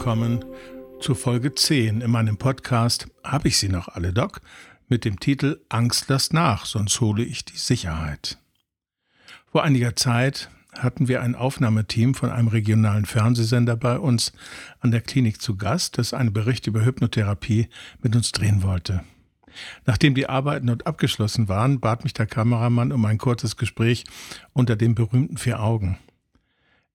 Willkommen zu Folge 10 in meinem Podcast Habe ich sie noch alle, Doc? mit dem Titel Angst lasst nach, sonst hole ich die Sicherheit. Vor einiger Zeit hatten wir ein Aufnahmeteam von einem regionalen Fernsehsender bei uns an der Klinik zu Gast, das einen Bericht über Hypnotherapie mit uns drehen wollte. Nachdem die Arbeiten dort abgeschlossen waren, bat mich der Kameramann um ein kurzes Gespräch unter den berühmten vier Augen.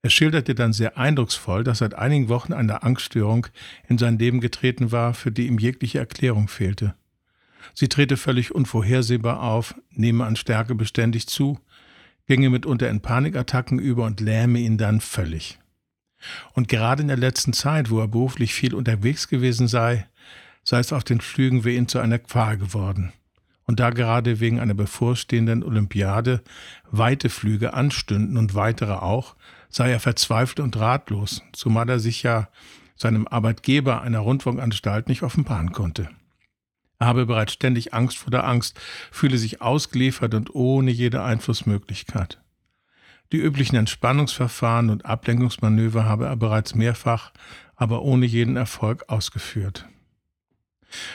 Er schilderte dann sehr eindrucksvoll, dass seit einigen Wochen eine Angststörung in sein Leben getreten war, für die ihm jegliche Erklärung fehlte. Sie trete völlig unvorhersehbar auf, nehme an Stärke beständig zu, ginge mitunter in Panikattacken über und lähme ihn dann völlig. Und gerade in der letzten Zeit, wo er beruflich viel unterwegs gewesen sei, sei es auf den Flügen für ihn zu einer Qual geworden. Und da gerade wegen einer bevorstehenden Olympiade weite Flüge anstünden und weitere auch, sei er verzweifelt und ratlos, zumal er sich ja seinem Arbeitgeber einer Rundfunkanstalt nicht offenbaren konnte. Er habe bereits ständig Angst vor der Angst, fühle sich ausgeliefert und ohne jede Einflussmöglichkeit. Die üblichen Entspannungsverfahren und Ablenkungsmanöver habe er bereits mehrfach, aber ohne jeden Erfolg ausgeführt.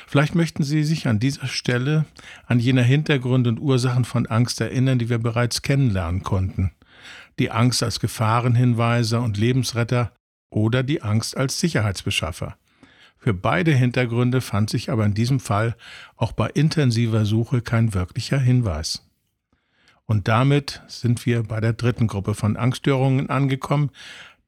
Vielleicht möchten Sie sich an dieser Stelle an jener Hintergründe und Ursachen von Angst erinnern, die wir bereits kennenlernen konnten die Angst als Gefahrenhinweiser und Lebensretter oder die Angst als Sicherheitsbeschaffer. Für beide Hintergründe fand sich aber in diesem Fall auch bei intensiver Suche kein wirklicher Hinweis. Und damit sind wir bei der dritten Gruppe von Angststörungen angekommen,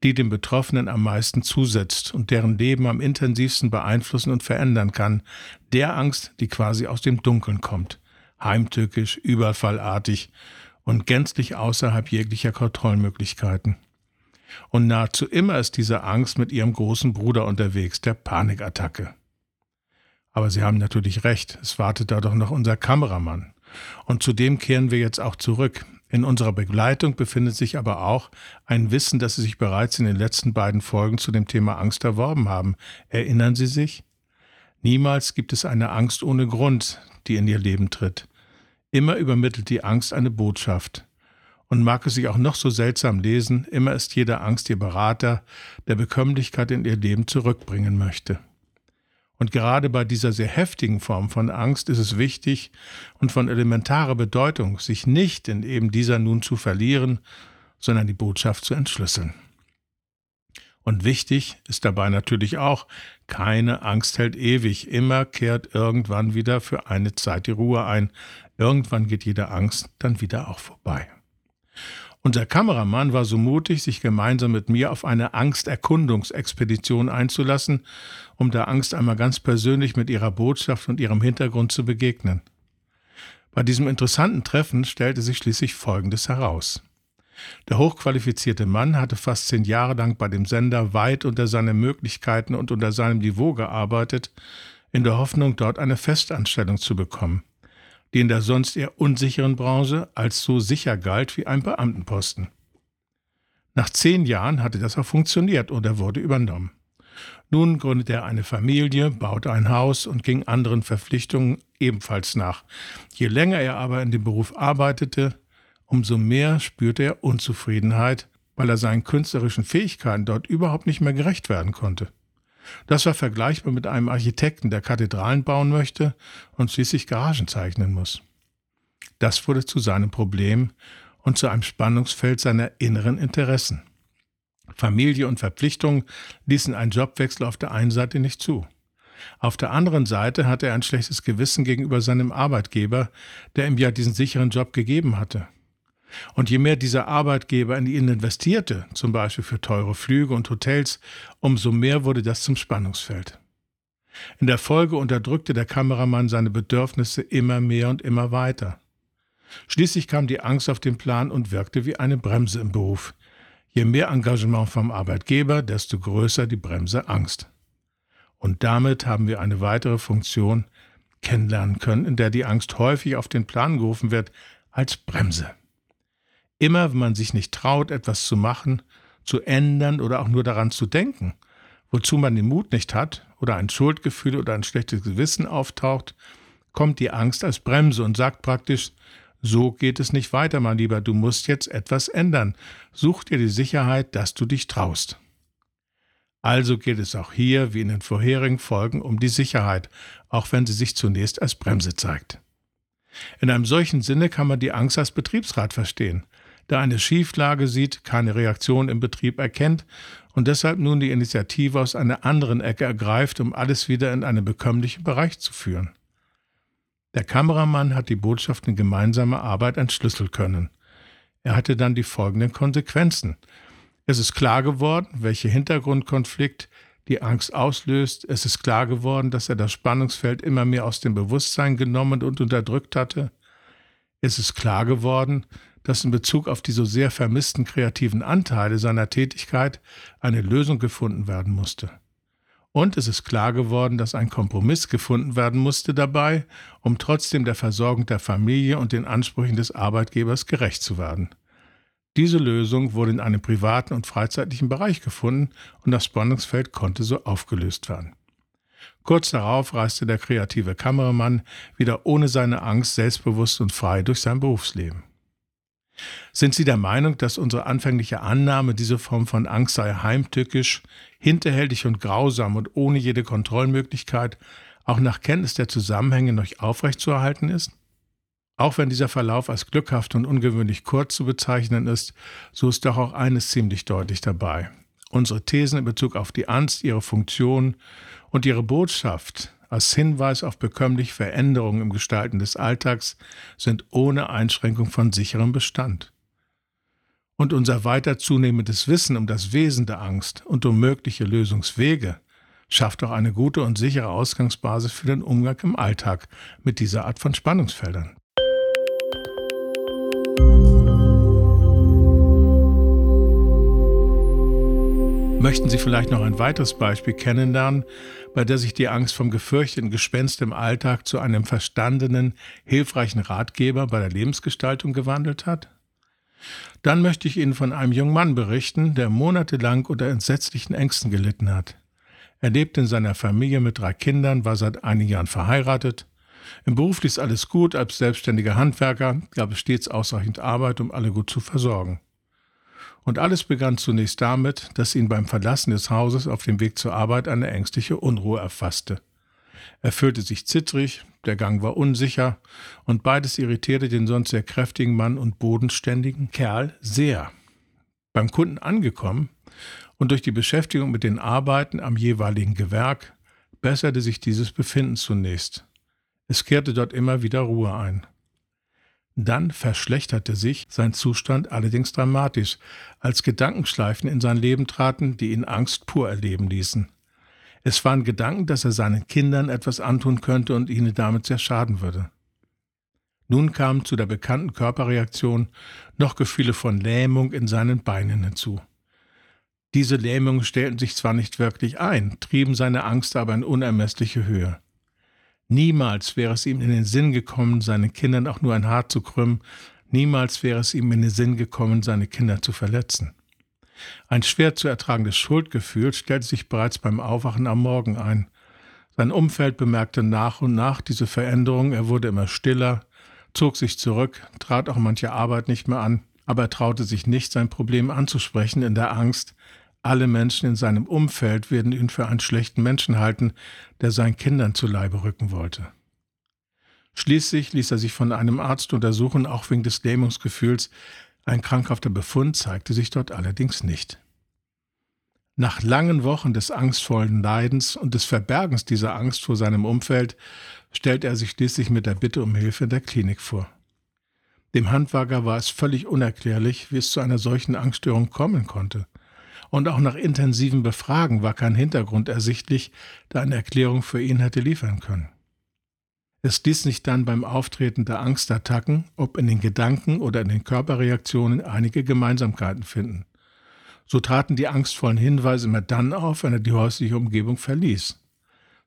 die dem Betroffenen am meisten zusetzt und deren Leben am intensivsten beeinflussen und verändern kann, der Angst, die quasi aus dem Dunkeln kommt, heimtückisch, überfallartig und gänzlich außerhalb jeglicher Kontrollmöglichkeiten. Und nahezu immer ist diese Angst mit ihrem großen Bruder unterwegs, der Panikattacke. Aber Sie haben natürlich recht, es wartet da doch noch unser Kameramann. Und zu dem kehren wir jetzt auch zurück. In unserer Begleitung befindet sich aber auch ein Wissen, das Sie sich bereits in den letzten beiden Folgen zu dem Thema Angst erworben haben. Erinnern Sie sich? Niemals gibt es eine Angst ohne Grund, die in Ihr Leben tritt. Immer übermittelt die Angst eine Botschaft. Und mag es sich auch noch so seltsam lesen, immer ist jede Angst ihr Berater, der Bekömmlichkeit in ihr Leben zurückbringen möchte. Und gerade bei dieser sehr heftigen Form von Angst ist es wichtig und von elementarer Bedeutung, sich nicht in eben dieser nun zu verlieren, sondern die Botschaft zu entschlüsseln. Und wichtig ist dabei natürlich auch, keine Angst hält ewig, immer kehrt irgendwann wieder für eine Zeit die Ruhe ein, irgendwann geht jede Angst dann wieder auch vorbei. Unser Kameramann war so mutig, sich gemeinsam mit mir auf eine Angsterkundungsexpedition einzulassen, um der Angst einmal ganz persönlich mit ihrer Botschaft und ihrem Hintergrund zu begegnen. Bei diesem interessanten Treffen stellte sich schließlich Folgendes heraus. Der hochqualifizierte Mann hatte fast zehn Jahre lang bei dem Sender weit unter seinen Möglichkeiten und unter seinem Niveau gearbeitet, in der Hoffnung, dort eine Festanstellung zu bekommen, die in der sonst eher unsicheren Branche als so sicher galt wie ein Beamtenposten. Nach zehn Jahren hatte das auch funktioniert und er wurde übernommen. Nun gründete er eine Familie, baute ein Haus und ging anderen Verpflichtungen ebenfalls nach. Je länger er aber in dem Beruf arbeitete, umso mehr spürte er Unzufriedenheit, weil er seinen künstlerischen Fähigkeiten dort überhaupt nicht mehr gerecht werden konnte. Das war vergleichbar mit einem Architekten, der Kathedralen bauen möchte und schließlich Garagen zeichnen muss. Das wurde zu seinem Problem und zu einem Spannungsfeld seiner inneren Interessen. Familie und Verpflichtungen ließen einen Jobwechsel auf der einen Seite nicht zu. Auf der anderen Seite hatte er ein schlechtes Gewissen gegenüber seinem Arbeitgeber, der ihm ja diesen sicheren Job gegeben hatte. Und je mehr dieser Arbeitgeber in ihn investierte, zum Beispiel für teure Flüge und Hotels, umso mehr wurde das zum Spannungsfeld. In der Folge unterdrückte der Kameramann seine Bedürfnisse immer mehr und immer weiter. Schließlich kam die Angst auf den Plan und wirkte wie eine Bremse im Beruf. Je mehr Engagement vom Arbeitgeber, desto größer die Bremse Angst. Und damit haben wir eine weitere Funktion kennenlernen können, in der die Angst häufig auf den Plan gerufen wird als Bremse. Immer wenn man sich nicht traut, etwas zu machen, zu ändern oder auch nur daran zu denken, wozu man den Mut nicht hat oder ein Schuldgefühl oder ein schlechtes Gewissen auftaucht, kommt die Angst als Bremse und sagt praktisch, so geht es nicht weiter, mein Lieber, du musst jetzt etwas ändern. Such dir die Sicherheit, dass du dich traust. Also geht es auch hier, wie in den vorherigen Folgen, um die Sicherheit, auch wenn sie sich zunächst als Bremse zeigt. In einem solchen Sinne kann man die Angst als Betriebsrat verstehen, der eine Schieflage sieht, keine Reaktion im Betrieb erkennt und deshalb nun die Initiative aus einer anderen Ecke ergreift, um alles wieder in einen bekömmlichen Bereich zu führen. Der Kameramann hat die Botschaft in gemeinsamer Arbeit entschlüsseln können. Er hatte dann die folgenden Konsequenzen. Es ist klar geworden, welcher Hintergrundkonflikt die Angst auslöst. Es ist klar geworden, dass er das Spannungsfeld immer mehr aus dem Bewusstsein genommen und unterdrückt hatte. Es ist klar geworden, dass in Bezug auf die so sehr vermissten kreativen Anteile seiner Tätigkeit eine Lösung gefunden werden musste. Und es ist klar geworden, dass ein Kompromiss gefunden werden musste dabei, um trotzdem der Versorgung der Familie und den Ansprüchen des Arbeitgebers gerecht zu werden. Diese Lösung wurde in einem privaten und freizeitlichen Bereich gefunden und das Spannungsfeld konnte so aufgelöst werden. Kurz darauf reiste der kreative Kameramann wieder ohne seine Angst selbstbewusst und frei durch sein Berufsleben. Sind Sie der Meinung, dass unsere anfängliche Annahme, diese Form von Angst sei heimtückisch, hinterhältig und grausam und ohne jede Kontrollmöglichkeit auch nach Kenntnis der Zusammenhänge noch aufrechtzuerhalten ist? Auch wenn dieser Verlauf als glückhaft und ungewöhnlich kurz zu bezeichnen ist, so ist doch auch eines ziemlich deutlich dabei. Unsere Thesen in Bezug auf die Angst, ihre Funktion und ihre Botschaft als Hinweis auf bekömmliche Veränderungen im Gestalten des Alltags sind ohne Einschränkung von sicherem Bestand. Und unser weiter zunehmendes Wissen um das Wesen der Angst und um mögliche Lösungswege schafft auch eine gute und sichere Ausgangsbasis für den Umgang im Alltag mit dieser Art von Spannungsfeldern. Möchten Sie vielleicht noch ein weiteres Beispiel kennenlernen, bei der sich die Angst vom gefürchteten Gespenst im Alltag zu einem verstandenen, hilfreichen Ratgeber bei der Lebensgestaltung gewandelt hat? Dann möchte ich Ihnen von einem jungen Mann berichten, der monatelang unter entsetzlichen Ängsten gelitten hat. Er lebt in seiner Familie mit drei Kindern, war seit einigen Jahren verheiratet. Im Beruf lief alles gut, als selbstständiger Handwerker gab es stets ausreichend Arbeit, um alle gut zu versorgen. Und alles begann zunächst damit, dass ihn beim Verlassen des Hauses auf dem Weg zur Arbeit eine ängstliche Unruhe erfasste. Er fühlte sich zittrig, der Gang war unsicher, und beides irritierte den sonst sehr kräftigen Mann und bodenständigen Kerl sehr. Beim Kunden angekommen und durch die Beschäftigung mit den Arbeiten am jeweiligen Gewerk besserte sich dieses Befinden zunächst. Es kehrte dort immer wieder Ruhe ein. Dann verschlechterte sich sein Zustand allerdings dramatisch, als Gedankenschleifen in sein Leben traten, die ihn Angst pur erleben ließen. Es waren Gedanken, dass er seinen Kindern etwas antun könnte und ihnen damit sehr schaden würde. Nun kamen zu der bekannten Körperreaktion noch Gefühle von Lähmung in seinen Beinen hinzu. Diese Lähmungen stellten sich zwar nicht wirklich ein, trieben seine Angst aber in unermessliche Höhe. Niemals wäre es ihm in den Sinn gekommen, seinen Kindern auch nur ein Haar zu krümmen, niemals wäre es ihm in den Sinn gekommen, seine Kinder zu verletzen. Ein schwer zu ertragendes Schuldgefühl stellte sich bereits beim Aufwachen am Morgen ein. Sein Umfeld bemerkte nach und nach diese Veränderung, er wurde immer stiller, zog sich zurück, trat auch manche Arbeit nicht mehr an, aber er traute sich nicht, sein Problem anzusprechen, in der Angst, alle Menschen in seinem Umfeld werden ihn für einen schlechten Menschen halten, der seinen Kindern zu Leibe rücken wollte. Schließlich ließ er sich von einem Arzt untersuchen, auch wegen des Lähmungsgefühls. Ein krankhafter Befund zeigte sich dort allerdings nicht. Nach langen Wochen des angstvollen Leidens und des Verbergens dieser Angst vor seinem Umfeld stellte er sich schließlich mit der Bitte um Hilfe in der Klinik vor. Dem Handwerker war es völlig unerklärlich, wie es zu einer solchen Angststörung kommen konnte und auch nach intensivem Befragen war kein Hintergrund ersichtlich, der eine Erklärung für ihn hätte liefern können. Es ließ sich dann beim Auftreten der Angstattacken, ob in den Gedanken oder in den Körperreaktionen, einige Gemeinsamkeiten finden. So traten die angstvollen Hinweise immer dann auf, wenn er die häusliche Umgebung verließ.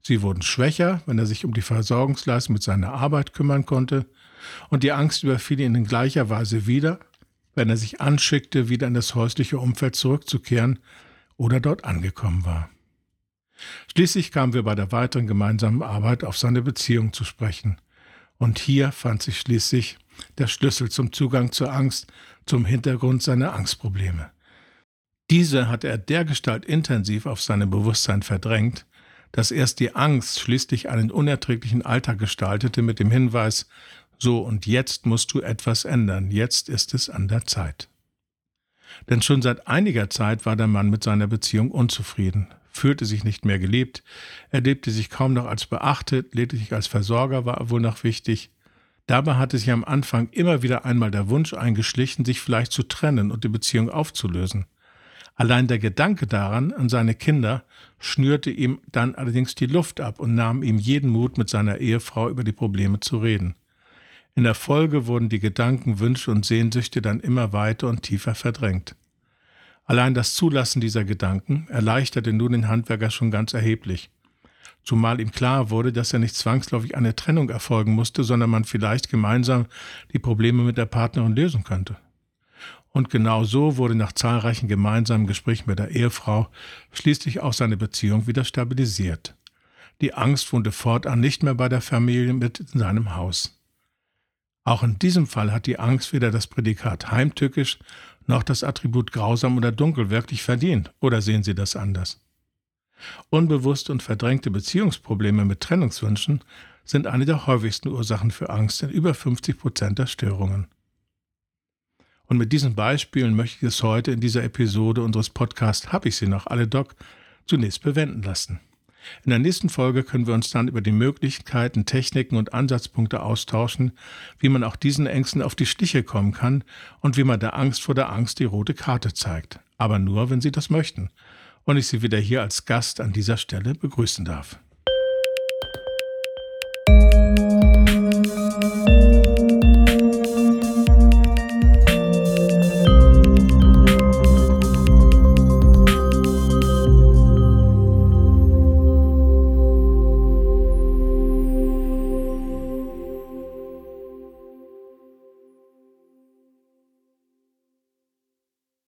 Sie wurden schwächer, wenn er sich um die Versorgungsleistung mit seiner Arbeit kümmern konnte, und die Angst überfiel ihn in gleicher Weise wieder, wenn er sich anschickte, wieder in das häusliche Umfeld zurückzukehren oder dort angekommen war. Schließlich kamen wir bei der weiteren gemeinsamen Arbeit auf seine Beziehung zu sprechen. Und hier fand sich schließlich der Schlüssel zum Zugang zur Angst, zum Hintergrund seiner Angstprobleme. Diese hat er dergestalt intensiv auf seinem Bewusstsein verdrängt, dass erst die Angst schließlich einen unerträglichen Alltag gestaltete mit dem Hinweis, so und jetzt musst du etwas ändern, jetzt ist es an der Zeit. Denn schon seit einiger Zeit war der Mann mit seiner Beziehung unzufrieden, fühlte sich nicht mehr geliebt, erlebte sich kaum noch als beachtet, lediglich als Versorger war er wohl noch wichtig. Dabei hatte sich am Anfang immer wieder einmal der Wunsch eingeschlichen, sich vielleicht zu trennen und die Beziehung aufzulösen. Allein der Gedanke daran, an seine Kinder, schnürte ihm dann allerdings die Luft ab und nahm ihm jeden Mut, mit seiner Ehefrau über die Probleme zu reden. In der Folge wurden die Gedanken, Wünsche und Sehnsüchte dann immer weiter und tiefer verdrängt. Allein das Zulassen dieser Gedanken erleichterte nun den Handwerker schon ganz erheblich. Zumal ihm klar wurde, dass er nicht zwangsläufig eine Trennung erfolgen musste, sondern man vielleicht gemeinsam die Probleme mit der Partnerin lösen könnte. Und genau so wurde nach zahlreichen gemeinsamen Gesprächen mit der Ehefrau schließlich auch seine Beziehung wieder stabilisiert. Die Angst wohnte fortan nicht mehr bei der Familie mit in seinem Haus. Auch in diesem Fall hat die Angst weder das Prädikat heimtückisch noch das Attribut grausam oder dunkel wirklich verdient. Oder sehen Sie das anders? Unbewusste und verdrängte Beziehungsprobleme mit Trennungswünschen sind eine der häufigsten Ursachen für Angst in über 50 Prozent der Störungen. Und mit diesen Beispielen möchte ich es heute in dieser Episode unseres Podcasts Hab ich sie noch alle, Doc, zunächst bewenden lassen. In der nächsten Folge können wir uns dann über die Möglichkeiten, Techniken und Ansatzpunkte austauschen, wie man auch diesen Ängsten auf die Stiche kommen kann und wie man der Angst vor der Angst die rote Karte zeigt. Aber nur, wenn Sie das möchten. Und ich Sie wieder hier als Gast an dieser Stelle begrüßen darf.